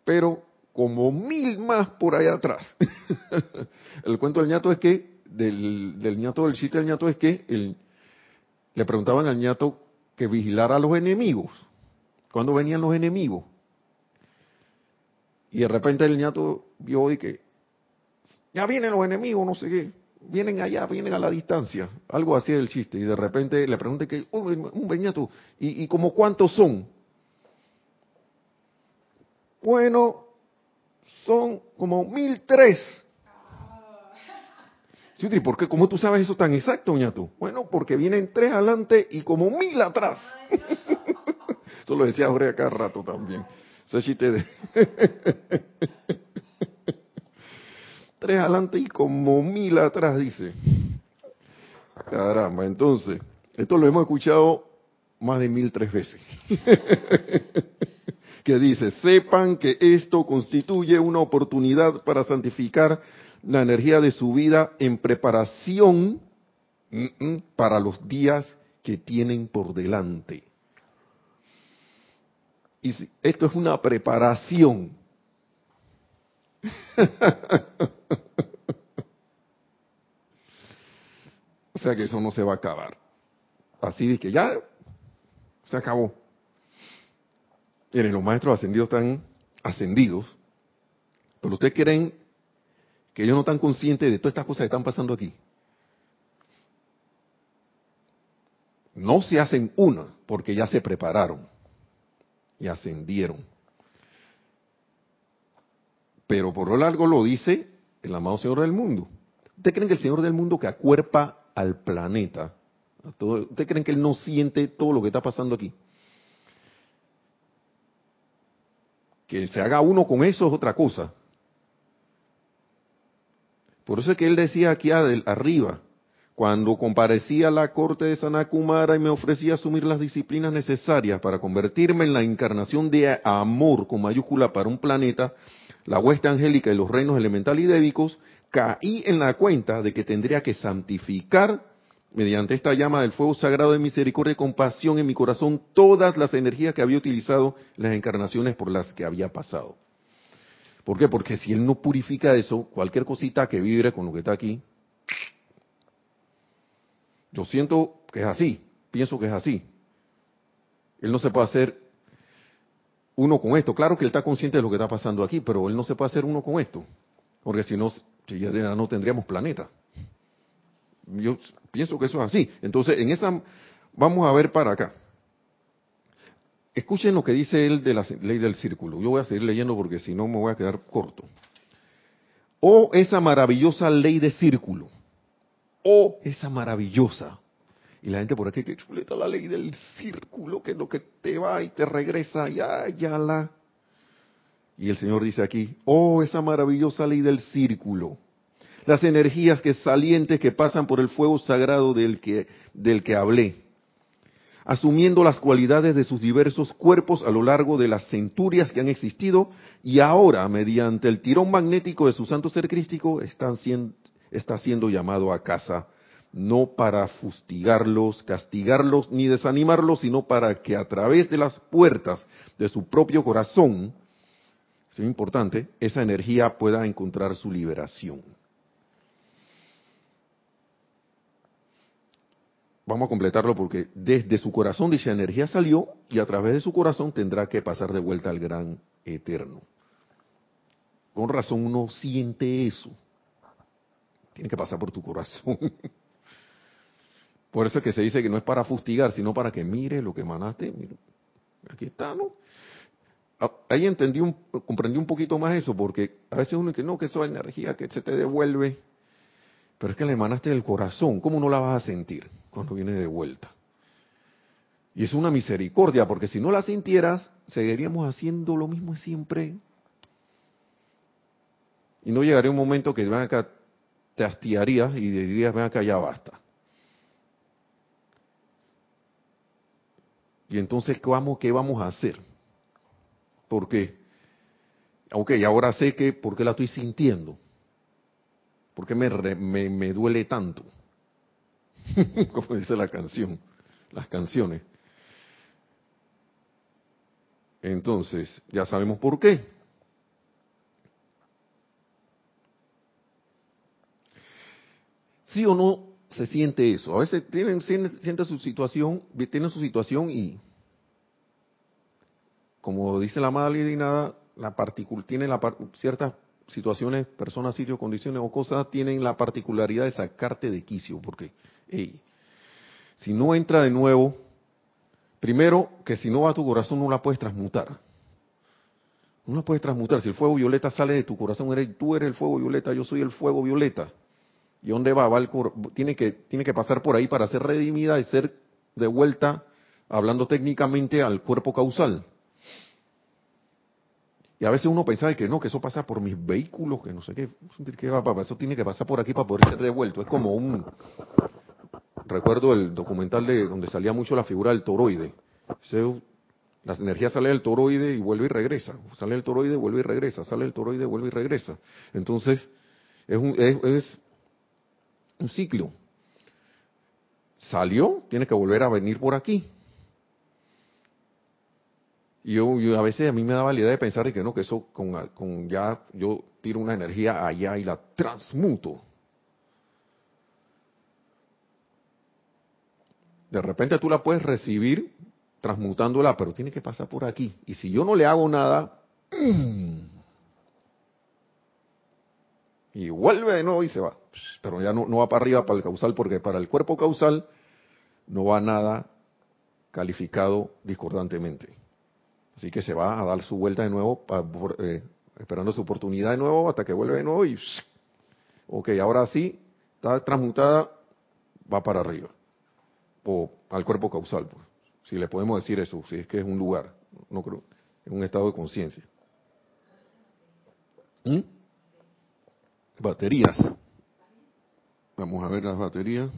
pero como mil más por allá atrás. el cuento del ñato es que, del, del ñato, del chiste del ñato es que el, le preguntaban al ñato que vigilara a los enemigos cuando venían los enemigos. Y de repente el ñato vio y que ya vienen los enemigos, no sé qué, vienen allá, vienen a la distancia, algo así del chiste. Y de repente le pregunté que, un, un ñato, ¿y, ¿y como cuántos son? Bueno, son como mil tres. Sí, ¿y por qué? ¿Cómo tú sabes eso tan exacto, ñato? Bueno, porque vienen tres adelante y como mil atrás. eso lo decía Jorge acá rato también. Ese chiste de... tres adelante y como mil atrás, dice. Caramba, entonces, esto lo hemos escuchado más de mil tres veces. que dice, sepan que esto constituye una oportunidad para santificar la energía de su vida en preparación para los días que tienen por delante. Y esto es una preparación. o sea que eso no se va a acabar. Así de que ya se acabó. Miren, los maestros ascendidos están ascendidos, pero ustedes creen que ellos no están conscientes de todas estas cosas que están pasando aquí. No se hacen una, porque ya se prepararon y ascendieron. Pero por lo largo lo dice el amado Señor del mundo. ¿Ustedes creen que el Señor del mundo que acuerpa al planeta, ¿ustedes creen que Él no siente todo lo que está pasando aquí? Que se haga uno con eso es otra cosa. Por eso es que él decía aquí arriba, cuando comparecía a la corte de Sanakumara y me ofrecía asumir las disciplinas necesarias para convertirme en la encarnación de amor con mayúscula para un planeta, la hueste angélica y los reinos elemental y débicos, caí en la cuenta de que tendría que santificar mediante esta llama del fuego sagrado de misericordia y compasión en mi corazón todas las energías que había utilizado las encarnaciones por las que había pasado. ¿Por qué? Porque si él no purifica eso, cualquier cosita que vibre con lo que está aquí, yo siento que es así, pienso que es así. Él no se puede hacer uno con esto. Claro que él está consciente de lo que está pasando aquí, pero él no se puede hacer uno con esto. Porque si no, ya no tendríamos planeta. Yo pienso que eso es así. Entonces, en esa, vamos a ver para acá. Escuchen lo que dice él de la ley del círculo. Yo voy a seguir leyendo porque si no me voy a quedar corto. Oh, esa maravillosa ley de círculo. Oh, esa maravillosa. Y la gente por aquí, que chuleta la ley del círculo, que es lo que te va y te regresa, ya, ya la. Y el Señor dice aquí, oh, esa maravillosa ley del círculo. Las energías que salientes que pasan por el fuego sagrado del que, del que hablé asumiendo las cualidades de sus diversos cuerpos a lo largo de las centurias que han existido y ahora, mediante el tirón magnético de su santo ser crístico, siendo, está siendo llamado a casa, no para fustigarlos, castigarlos ni desanimarlos, sino para que a través de las puertas de su propio corazón, es importante, esa energía pueda encontrar su liberación. vamos a completarlo porque desde su corazón dicha energía salió y a través de su corazón tendrá que pasar de vuelta al gran eterno. Con razón uno siente eso. Tiene que pasar por tu corazón. Por eso es que se dice que no es para fustigar, sino para que mire lo que emanaste. aquí está, ¿no? Ah, ahí entendí, un, comprendí un poquito más eso, porque a veces uno dice, no, que eso es energía que se te devuelve. Pero es que la emanaste del corazón, ¿cómo no la vas a sentir? cuando viene de vuelta. Y es una misericordia, porque si no la sintieras, seguiríamos haciendo lo mismo siempre. Y no llegaría un momento que ven acá, te hastiarías y dirías, ven acá, ya basta. Y entonces, ¿qué vamos, qué vamos a hacer? Porque, ok, ahora sé que, ¿por qué la estoy sintiendo? ¿Por qué me, me, me duele tanto? como dice la canción, las canciones. Entonces, ya sabemos por qué. ¿Sí o no se siente eso? A veces tienen, siente su situación, tienen su situación y, como dice la madre y nada, la tiene la, ciertas situaciones, personas, sitios, condiciones o cosas tienen la particularidad de sacarte de quicio, porque si no entra de nuevo, primero que si no va a tu corazón no la puedes transmutar. No la puedes transmutar. Si el fuego violeta sale de tu corazón, eres, tú eres el fuego violeta, yo soy el fuego violeta. ¿Y dónde va? va el, tiene, que, tiene que pasar por ahí para ser redimida y ser de vuelta, hablando técnicamente, al cuerpo causal. Y a veces uno pensaba que no, que eso pasa por mis vehículos, que no sé qué, va, eso tiene que pasar por aquí para poder ser devuelto. Es como un, recuerdo el documental de donde salía mucho la figura del toroide. La energía sale del toroide y vuelve y regresa. Sale el toroide, vuelve y regresa. Sale el toroide, vuelve y regresa. Entonces, es un, es, un ciclo. Salió, tiene que volver a venir por aquí. Y yo, a veces a mí me daba la idea de pensar que no, que eso con, con ya yo tiro una energía allá y la transmuto. De repente tú la puedes recibir transmutándola, pero tiene que pasar por aquí. Y si yo no le hago nada, y vuelve de nuevo y se va. Pero ya no, no va para arriba para el causal, porque para el cuerpo causal no va nada calificado discordantemente. Así que se va a dar su vuelta de nuevo, eh, esperando su oportunidad de nuevo, hasta que vuelve de nuevo y... Ok, ahora sí, está transmutada, va para arriba o al cuerpo causal, pues. si le podemos decir eso, si es que es un lugar, no creo, es un estado de conciencia. ¿Mm? Baterías. Vamos a ver las baterías.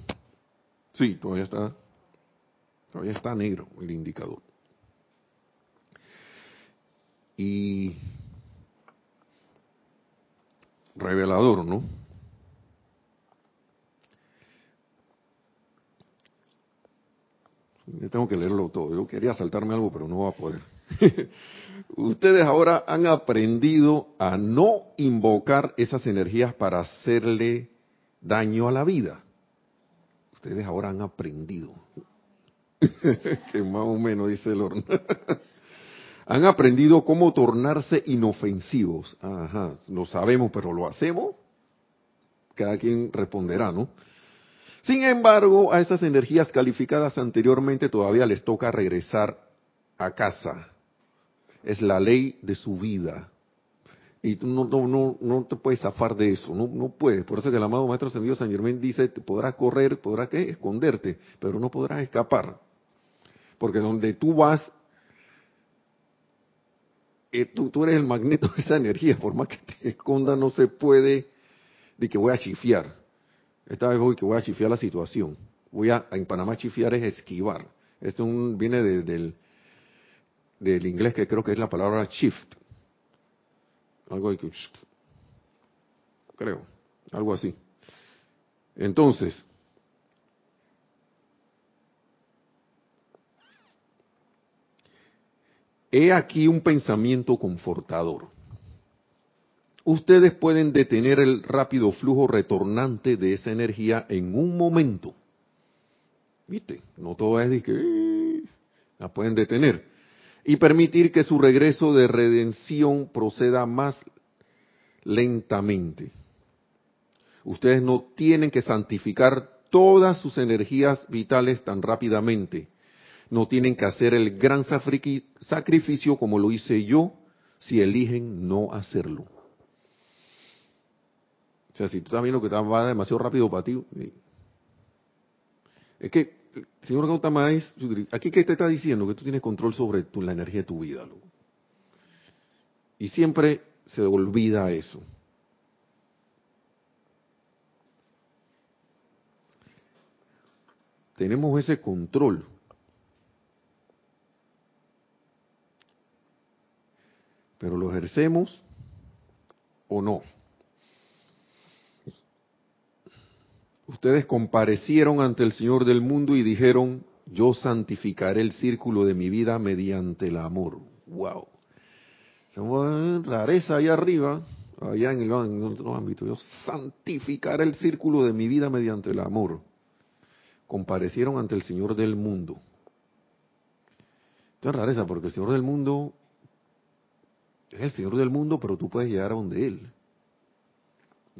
Sí, todavía está, todavía está negro el indicador. Y revelador, ¿no? Yo tengo que leerlo todo. Yo quería saltarme algo, pero no va a poder. Ustedes ahora han aprendido a no invocar esas energías para hacerle daño a la vida. Ustedes ahora han aprendido. que más o menos dice el horno. han aprendido cómo tornarse inofensivos. Ajá, lo sabemos, pero lo hacemos. Cada quien responderá, ¿no? Sin embargo, a esas energías calificadas anteriormente todavía les toca regresar a casa. Es la ley de su vida. Y tú no, no, no, te puedes zafar de eso, no, no puedes. Por eso que el amado Maestro Ascendido San Germán dice, podrás correr, podrás ¿qué? esconderte, pero no podrás escapar. Porque donde tú vas, eh, tú, tú, eres el magneto de esa energía, por más que te esconda no se puede de que voy a chifiar. Esta vez voy que voy a chifiar la situación. Voy a, en Panamá chifiar es esquivar. Esto viene del, del inglés que creo que es la palabra shift. Algo que, creo, algo así. Entonces, he aquí un pensamiento confortador ustedes pueden detener el rápido flujo retornante de esa energía en un momento. ¿Viste? No todo es de que la pueden detener. Y permitir que su regreso de redención proceda más lentamente. Ustedes no tienen que santificar todas sus energías vitales tan rápidamente. No tienen que hacer el gran sacrificio como lo hice yo si eligen no hacerlo. O sea, si tú estás viendo que va demasiado rápido para ti, es que, señor Gautama, aquí que te está diciendo que tú tienes control sobre tu, la energía de tu vida. Y siempre se olvida eso. Tenemos ese control. Pero lo ejercemos o no. Ustedes comparecieron ante el Señor del mundo y dijeron, yo santificaré el círculo de mi vida mediante el amor. ¡Wow! Rareza ahí arriba, allá en, el, en otro ámbito. Yo santificaré el círculo de mi vida mediante el amor. Comparecieron ante el Señor del mundo. Esto es rareza porque el Señor del mundo es el Señor del mundo, pero tú puedes llegar a donde Él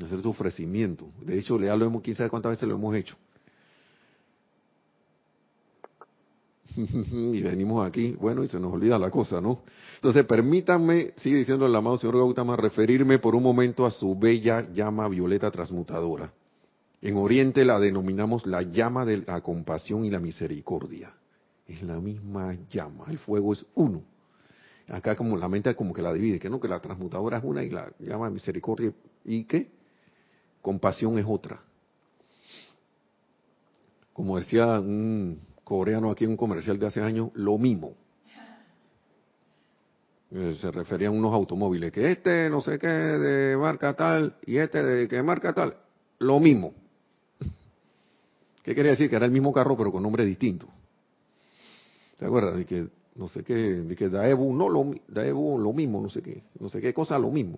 hacer tu ofrecimiento. De hecho, le lo quién sabe cuántas veces lo hemos hecho. y venimos aquí, bueno, y se nos olvida la cosa, ¿no? Entonces, permítanme, sigue diciendo el amado señor Gautama, referirme por un momento a su bella llama violeta transmutadora. En Oriente la denominamos la llama de la compasión y la misericordia. Es la misma llama, el fuego es uno. Acá como la mente como que la divide, que no, que la transmutadora es una y la llama de misericordia y que compasión es otra. Como decía un coreano aquí en un comercial de hace años, lo mismo. Eh, se referían unos automóviles, que este no sé qué de marca tal y este de qué marca tal, lo mismo. ¿Qué quería decir? Que era el mismo carro pero con nombre distinto. ¿Te acuerdas? De que no sé qué, de que Daebu no lo, Daebu lo mismo, no sé qué, no sé qué cosa lo mismo.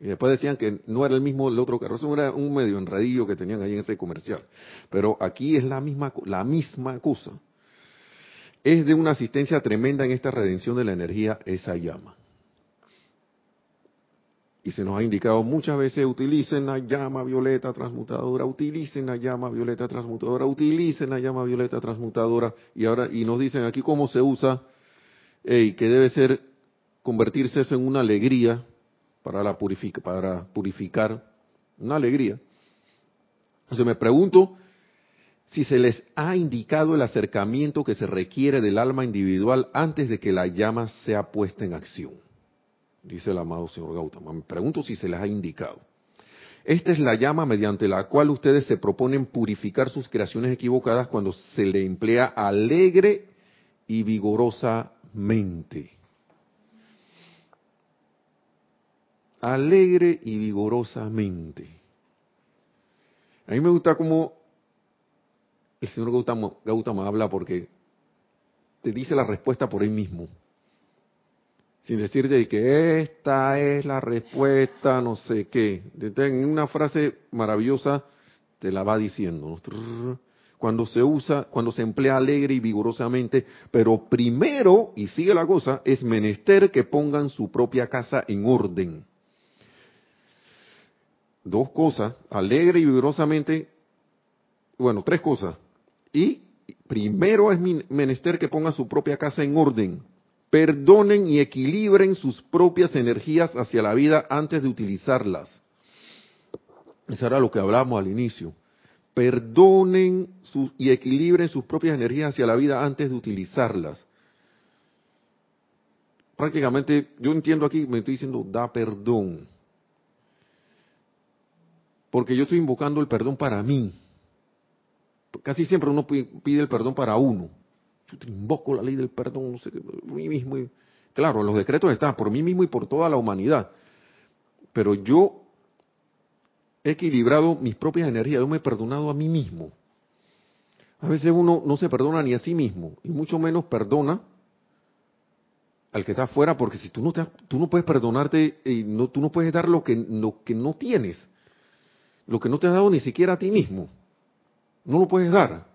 Y después decían que no era el mismo el otro carro, eso era un medio enredillo que tenían ahí en ese comercial. Pero aquí es la misma, la misma cosa. Es de una asistencia tremenda en esta redención de la energía esa llama. Y se nos ha indicado muchas veces, utilicen la llama violeta transmutadora, utilicen la llama violeta transmutadora, utilicen la llama violeta transmutadora. Y ahora, y nos dicen aquí cómo se usa, y que debe ser convertirse eso en una alegría para, la para purificar, una alegría. Entonces me pregunto si se les ha indicado el acercamiento que se requiere del alma individual antes de que la llama sea puesta en acción. Dice el amado señor Gautama. Me pregunto si se les ha indicado. Esta es la llama mediante la cual ustedes se proponen purificar sus creaciones equivocadas cuando se le emplea alegre y vigorosamente. Alegre y vigorosamente. A mí me gusta cómo el señor Gautama, habla porque te dice la respuesta por él mismo. Sin decirte que esta es la respuesta, no sé qué. En una frase maravillosa te la va diciendo. Cuando se usa, cuando se emplea alegre y vigorosamente, pero primero, y sigue la cosa, es menester que pongan su propia casa en orden. Dos cosas, alegre y vigorosamente, bueno, tres cosas. Y primero es menester que pongan su propia casa en orden. Perdonen y equilibren sus propias energías hacia la vida antes de utilizarlas. Eso era lo que hablábamos al inicio. Perdonen y equilibren sus propias energías hacia la vida antes de utilizarlas. Prácticamente, yo entiendo aquí, me estoy diciendo, da perdón. Porque yo estoy invocando el perdón para mí casi siempre uno pide el perdón para uno. Yo te invoco la ley del perdón, no mismo. claro, los decretos están por mí mismo y por toda la humanidad. Pero yo he equilibrado mis propias energías, yo me he perdonado a mí mismo. A veces uno no se perdona ni a sí mismo, y mucho menos perdona al que está afuera, porque si tú no, te, tú no puedes perdonarte, y no, tú no puedes dar lo que, lo que no tienes, lo que no te has dado ni siquiera a ti mismo. No lo puedes dar.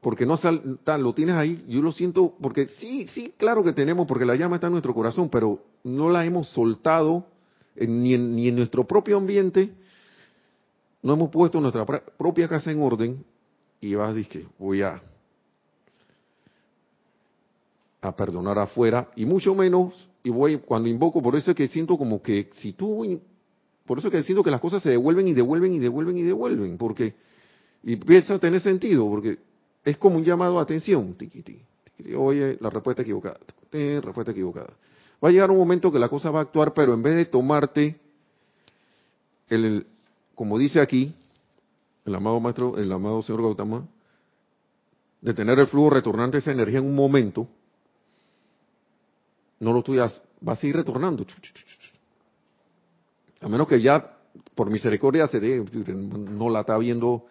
Porque no lo tienes ahí, yo lo siento, porque sí, sí, claro que tenemos, porque la llama está en nuestro corazón, pero no la hemos soltado ni, en, ni en nuestro propio ambiente, no hemos puesto nuestra propia casa en orden, y vas a decir, voy a, a perdonar afuera, y mucho menos, y voy, cuando invoco, por eso es que siento como que si tú por eso que siento que las cosas se devuelven y devuelven y devuelven y devuelven, porque y empieza a tener sentido, porque es como un llamado a atención. Oye, la respuesta equivocada, respuesta equivocada. Va a llegar un momento que la cosa va a actuar, pero en vez de tomarte, el, como dice aquí, el amado maestro, el amado señor Gautama, de tener el flujo retornante esa energía en un momento, no lo tuyas, va a seguir retornando. A menos que ya, por misericordia, se dé, no la está viendo,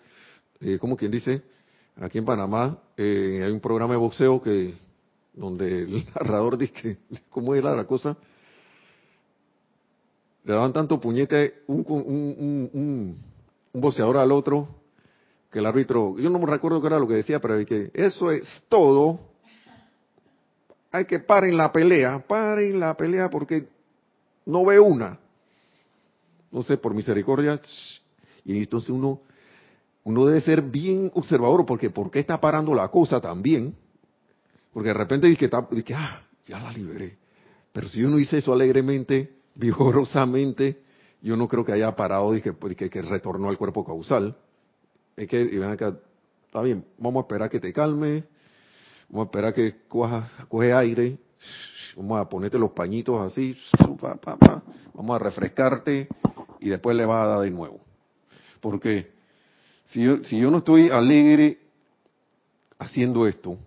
eh, como quien dice, aquí en Panamá eh, hay un programa de boxeo que donde el narrador dice cómo era la cosa, le daban tanto puñete un, un, un, boxeador al otro que el árbitro, yo no me recuerdo qué era lo que decía, pero que eso es todo, hay que paren la pelea, paren la pelea porque no ve una sé, por misericordia. Y entonces uno, uno debe ser bien observador, porque ¿por qué está parando la cosa también? Porque de repente dice que, que ah, ya la liberé. Pero si uno dice eso alegremente, vigorosamente, yo no creo que haya parado y que, pues, que, que retornó al cuerpo causal. Es que, y ven acá, está bien, vamos a esperar que te calme, vamos a esperar que coja, coge aire, vamos a ponerte los pañitos así, vamos a refrescarte y después le vas a dar de nuevo. Porque si yo, si yo no estoy alegre haciendo esto,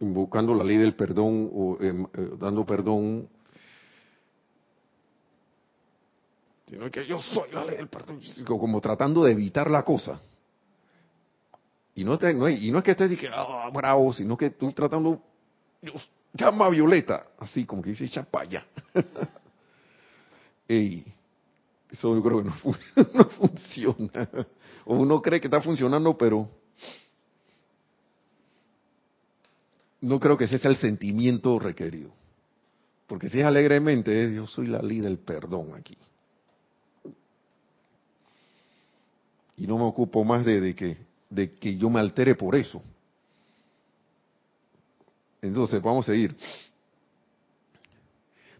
invocando la ley del perdón o em, eh, dando perdón, sino que yo soy la ley del perdón, como tratando de evitar la cosa. Y no, te, no, y no es que estés diciendo, ah, bravo, sino que estoy tratando, llama a Violeta, así como que dice, chapaya. Ey, eso yo creo que no, no funciona. O uno cree que está funcionando, pero no creo que ese sea el sentimiento requerido. Porque si es alegremente, yo soy la ley del perdón aquí. Y no me ocupo más de, que, de que yo me altere por eso. Entonces, vamos a seguir.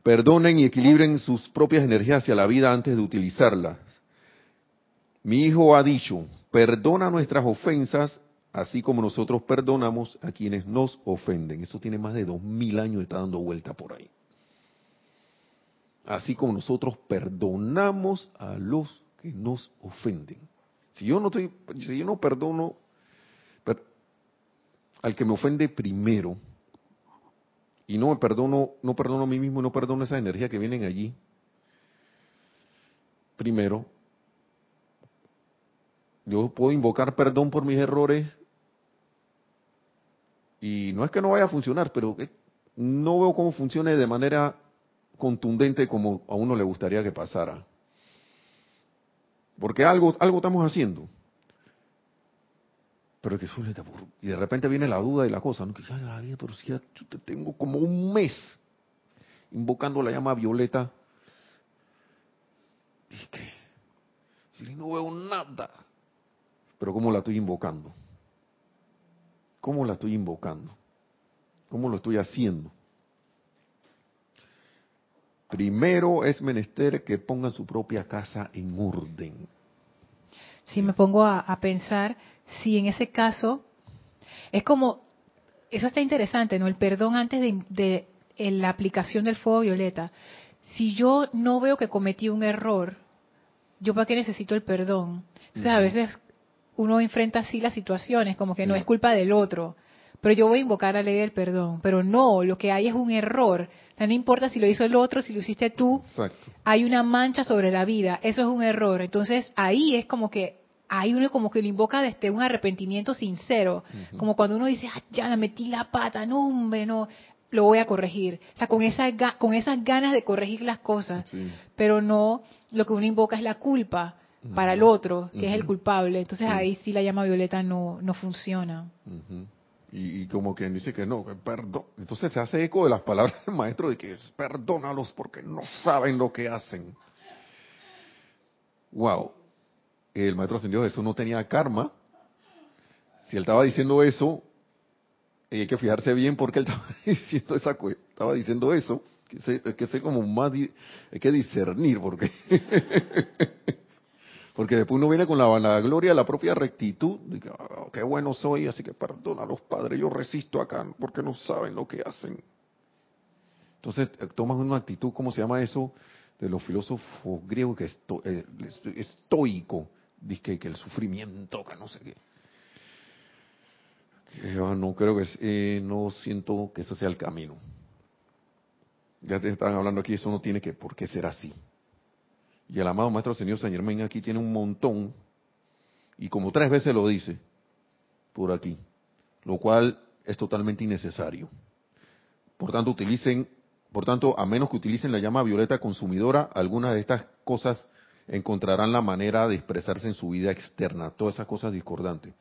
Perdonen y equilibren sus propias energías hacia la vida antes de utilizarlas. Mi hijo ha dicho, perdona nuestras ofensas así como nosotros perdonamos a quienes nos ofenden. Eso tiene más de dos mil años, está dando vuelta por ahí. Así como nosotros perdonamos a los que nos ofenden. Si yo no estoy, si yo no perdono al que me ofende primero y no me perdono, no perdono a mí mismo, no perdono esa energía que vienen allí. Primero, yo puedo invocar perdón por mis errores y no es que no vaya a funcionar, pero no veo cómo funcione de manera contundente como a uno le gustaría que pasara. Porque algo, algo estamos haciendo. Pero que y de repente viene la duda y la cosa, ¿no? Que ya la vida, pero si ya tengo como un mes invocando la llama violeta. Y que, si no veo nada. Pero ¿cómo la estoy invocando? ¿Cómo la estoy invocando? ¿Cómo lo estoy haciendo? Primero es menester que pongan su propia casa en orden. Si me pongo a, pensar, si en ese caso es como, eso está interesante, ¿no? El perdón antes de, la aplicación del fuego violeta. Si yo no veo que cometí un error, ¿yo para qué necesito el perdón? Entonces a veces uno enfrenta así las situaciones, como que no es culpa del otro. Pero yo voy a invocar la ley del perdón. Pero no, lo que hay es un error. O no importa si lo hizo el otro, si lo hiciste tú. Hay una mancha sobre la vida. Eso es un error. Entonces ahí es como que, ahí uno como que lo invoca desde un arrepentimiento sincero. Como cuando uno dice, ah, ya la metí la pata, no, hombre, no lo voy a corregir. O sea, con, esa, con esas ganas de corregir las cosas. Pero no, lo que uno invoca es la culpa para el otro, que es el culpable. Entonces ahí sí la llama violeta no, no funciona. y, como quien dice que no, perdón. Entonces se hace eco de las palabras del maestro de que perdónalos porque no saben lo que hacen. Wow. El maestro ascendido Jesús no tenía karma. Si él estaba diciendo eso, hay que fijarse bien porque él estaba diciendo esa estaba diciendo eso. Que que sé como más, hay que discernir porque Porque después uno viene con la vanagloria, la propia rectitud, dice, oh, qué bueno soy, así que perdona a los padres, yo resisto acá porque no saben lo que hacen. Entonces eh, tomas una actitud, ¿cómo se llama eso? De los filósofos griegos, que es eh, estoico, dice que, el sufrimiento, que no sé qué. no creo que, eh, no siento que eso sea el camino. Ya te están hablando aquí, eso no tiene que por qué ser así. Y el amado Maestro Señor San Germain aquí tiene un montón, y como tres veces lo dice, por aquí, lo cual es totalmente innecesario. Por tanto, utilicen, por tanto, a menos que utilicen la llama violeta consumidora, algunas de estas cosas encontrarán la manera de expresarse en su vida externa, todas esas cosas discordantes,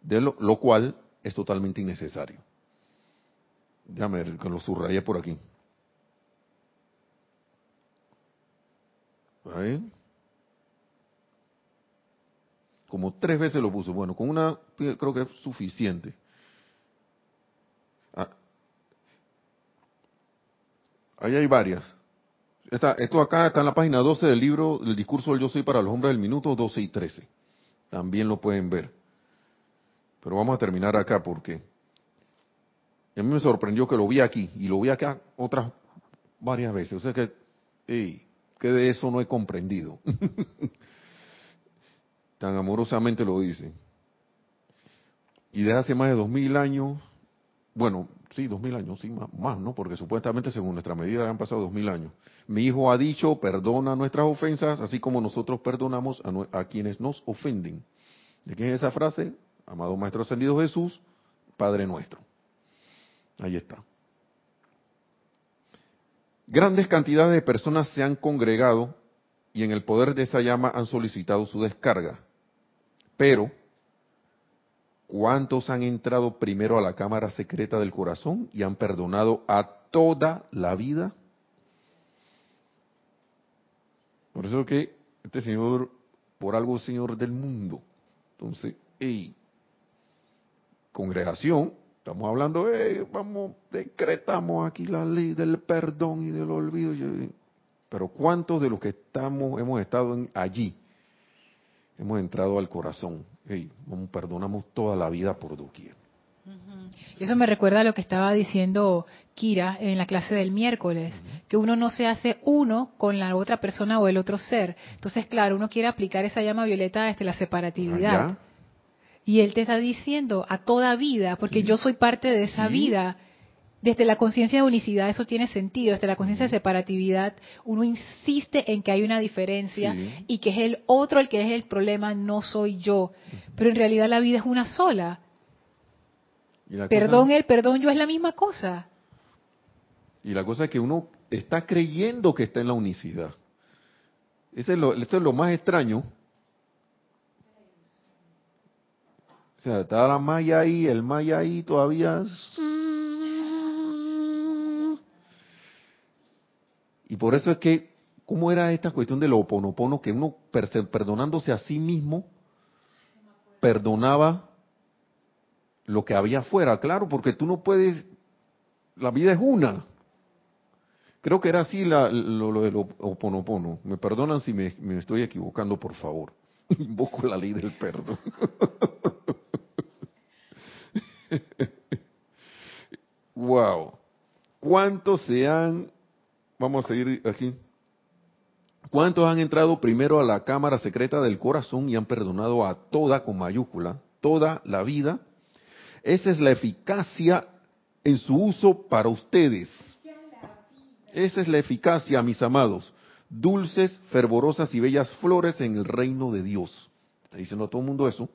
de lo, cual es totalmente innecesario. Déjame ver, que lo subrayé por aquí. Como tres veces lo puso. Bueno, con una creo que es suficiente. Ah. Ahí hay varias. Esto acá está en la página 12 del libro El discurso del yo soy para los hombres del minuto 12 y 13. También lo pueden ver. Pero vamos a terminar acá porque a mí me sorprendió que lo vi aquí y lo vi acá otras varias veces. O sea que, que de eso no he comprendido. Tan amorosamente lo dice. Y desde hace más de dos mil años, bueno, sí, dos mil años, sí, más, ¿no? Porque supuestamente según nuestra medida han pasado dos mil años. Mi hijo ha dicho, perdona nuestras ofensas, así como nosotros perdonamos a, a quienes nos ofenden. ¿De quién es esa frase? Amado Maestro Ascendido Jesús, Padre nuestro. Ahí está. Grandes cantidades de personas se han congregado y en el poder de esa llama han solicitado su descarga. Pero, ¿cuántos han entrado primero a la cámara secreta del corazón y han perdonado a toda la vida? Por eso que este Señor, por algo Señor del mundo. Entonces, hey, congregación, estamos hablando, hey, vamos, decretamos aquí la ley del perdón y del olvido. Pero ¿cuántos de los que estamos, hemos estado allí, hemos entrado al corazón? Hey, perdonamos toda la vida por doquier. Eso me recuerda a lo que estaba diciendo Kira en la clase del miércoles, que uno no se hace uno con la otra persona o el otro ser. Entonces, claro, uno quiere aplicar esa llama violeta desde la separatividad. Y él te está diciendo a toda vida, porque yo soy parte de esa vida. Desde la conciencia de unicidad eso tiene sentido, desde la conciencia de separatividad uno insiste en que hay una diferencia y que es el otro el que es el problema, no soy yo. Pero en realidad la vida es una sola. Perdón, el perdón, yo es la misma cosa. Y la cosa es que uno está creyendo que está en la unicidad. Eso es lo, eso es lo más extraño, O sea, está la malla ahí, el maya ahí todavía. Y por eso es que, ¿cómo era esta cuestión del oponopono? Que uno, perdonándose a sí mismo, perdonaba lo que había afuera. Claro, porque tú no puedes. La vida es una. Creo que era así lo, lo, del oponopono. Me perdonan si me, me estoy equivocando, por favor. Invoco la ley del perdón. wow. ¿Cuántos se han, vamos a seguir aquí, cuántos han entrado primero a la cámara secreta del corazón y han perdonado a toda con mayúscula, toda la vida? Esa es la eficacia en su uso para ustedes. Esa es la eficacia, mis amados. Dulces, fervorosas y bellas flores en el reino de Dios. Está diciendo a todo el mundo eso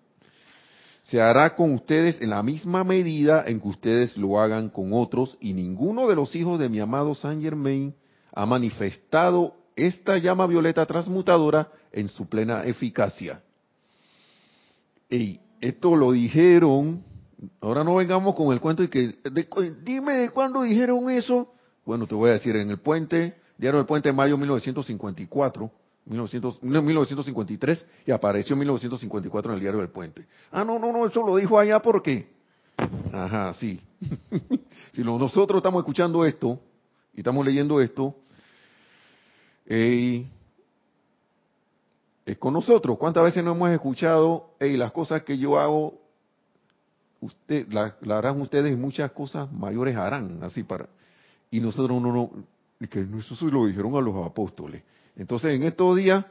se hará con ustedes en la misma medida en que ustedes lo hagan con otros, y ninguno de los hijos de mi amado Saint Germain ha manifestado esta llama violeta transmutadora en su plena eficacia. Y esto lo dijeron, ahora no vengamos con el cuento y que, dime de cuándo dijeron eso. Bueno, te voy a decir, en el puente, diario del puente de mayo de 1954, 1953 y apareció en 1954 en el diario del Puente. Ah, no, no, no, eso lo dijo allá porque... Ajá, sí. si nosotros estamos escuchando esto y estamos leyendo esto, es con nosotros. ¿Cuántas veces no hemos escuchado, hey, las cosas que yo hago, usted, la, harán ustedes, muchas cosas mayores harán, así para... Y nosotros no, no, que eso se lo dijeron a los apóstoles. Entonces, en estos días,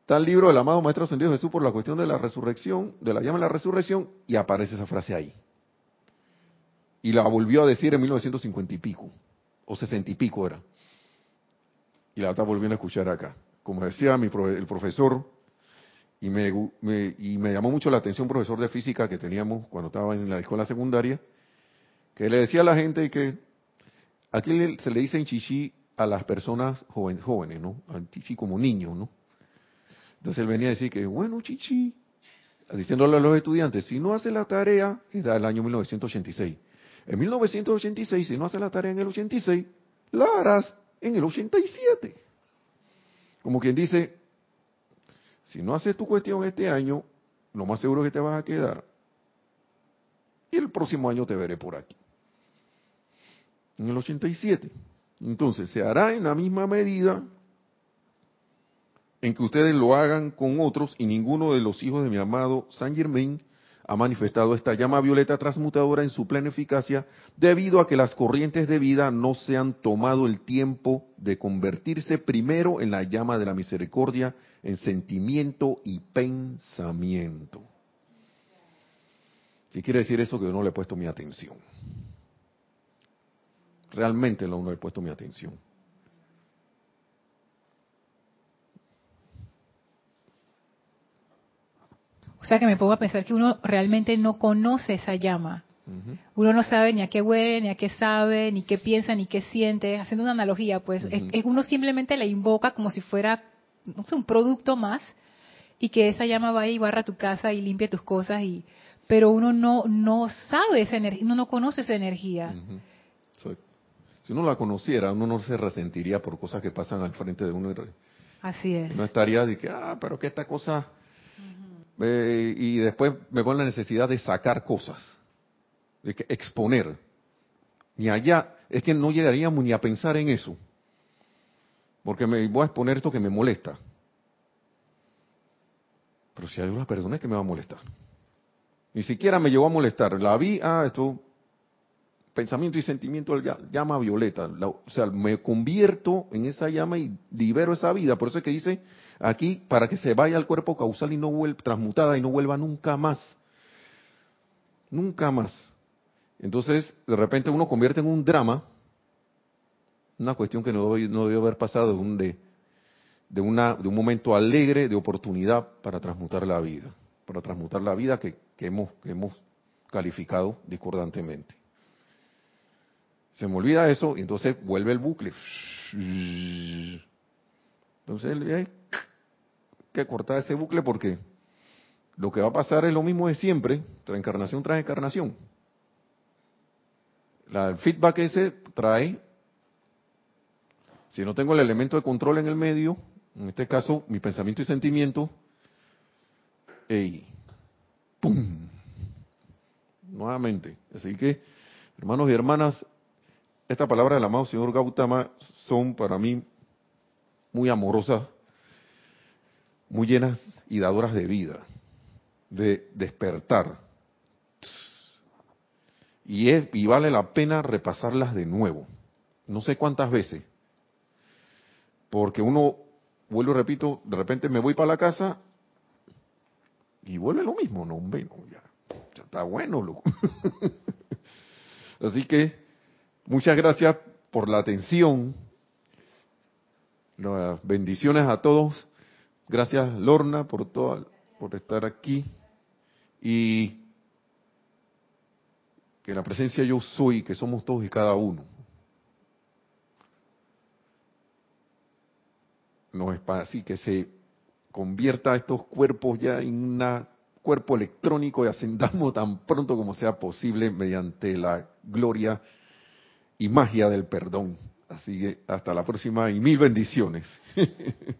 está el libro del amado Maestro Ascendido Jesús por la cuestión de la resurrección, de la llama de la resurrección, y aparece esa frase ahí. Y la volvió a decir en 1950 y pico, o 60 y pico era. Y la está volviendo a escuchar acá. Como decía mi, el profesor, y me, y me llamó mucho la atención un profesor de física que teníamos cuando estaba en la escuela secundaria, que le decía a la gente que aquí se le dice en chichi a las personas jóvenes, ¿no? Así como niños, ¿no? Entonces él venía a decir que, bueno, chichi, diciéndole a los estudiantes, si no hace la tarea, era el año 1986. En 1986, si no hace la tarea en el 86, la harás en el 87. Como quien dice, si no haces tu cuestión este año, lo más seguro es que te vas a quedar. Y el próximo año te veré por aquí. En el 87. Entonces, se hará en la misma medida en que ustedes lo hagan con otros y ninguno de los hijos de mi amado Saint Germain ha manifestado esta llama violeta transmutadora en su plena eficacia debido a que las corrientes de vida no se han tomado el tiempo de convertirse primero en la llama de la misericordia en sentimiento y pensamiento. ¿Qué quiere decir eso? Que yo no le he puesto mi atención. Realmente no le he puesto mi atención. O sea que me pongo a pensar que uno realmente no conoce esa llama. Uno no sabe ni a qué huele, ni a qué sabe, ni qué piensa, ni qué siente. Haciendo una analogía, pues uno simplemente la invoca como si fuera no sé, un producto más y que esa llama vaya y barra tu casa y limpie tus cosas y pero uno no no sabe esa energía, uno no conoce esa energía. Si uno la conociera, uno no se resentiría por cosas que pasan al frente de uno. Así es. No estaría de que, ah, pero que esta cosa eh, y después me pone la necesidad de sacar cosas, de que exponer. Ni allá, es que no llegaríamos ni a pensar en eso, porque me voy a exponer esto que me molesta. Pero si hay una persona que me va a molestar. Ni siquiera me llegó a molestar. La vi, ah, esto, pensamiento y sentimiento llama violeta. o sea, me convierto en esa llama y libero esa vida. Por eso es que dice, aquí para que se vaya al cuerpo causal y no vuelva transmutada y no vuelva nunca más. Nunca más. Entonces, de repente uno convierte en un drama, una cuestión que no, no debió haber pasado un, de, una, de un momento alegre, de oportunidad para transmutar la vida, para transmutar la vida que, hemos, hemos calificado discordantemente. Se me olvida eso y entonces vuelve el bucle. Entonces, que cortar ese bucle porque lo que va a pasar es lo mismo de siempre, tras encarnación tras encarnación. La, el feedback ese trae, si no tengo el elemento de control en el medio, en este caso mi pensamiento y sentimiento, ¡ey! ¡pum! Nuevamente. Así que, hermanos y hermanas, esta palabra del amado señor Gautama son para mí muy amorosas muy llenas y dadoras de vida, de despertar. Y, es, y vale la pena repasarlas de nuevo, no sé cuántas veces, porque uno, vuelvo y repito, de repente me voy para la casa y vuelve lo mismo, no, hombre, ya, ya está bueno, loco. Así que, muchas gracias por la atención, bendiciones a todos Gracias Lorna por por estar aquí y que la presencia yo soy, que somos todos y cada uno, no es para así que se convierta estos cuerpos ya en un cuerpo electrónico y ascendamos tan pronto como sea posible mediante la gloria y magia del perdón. Así que hasta la próxima y mil bendiciones.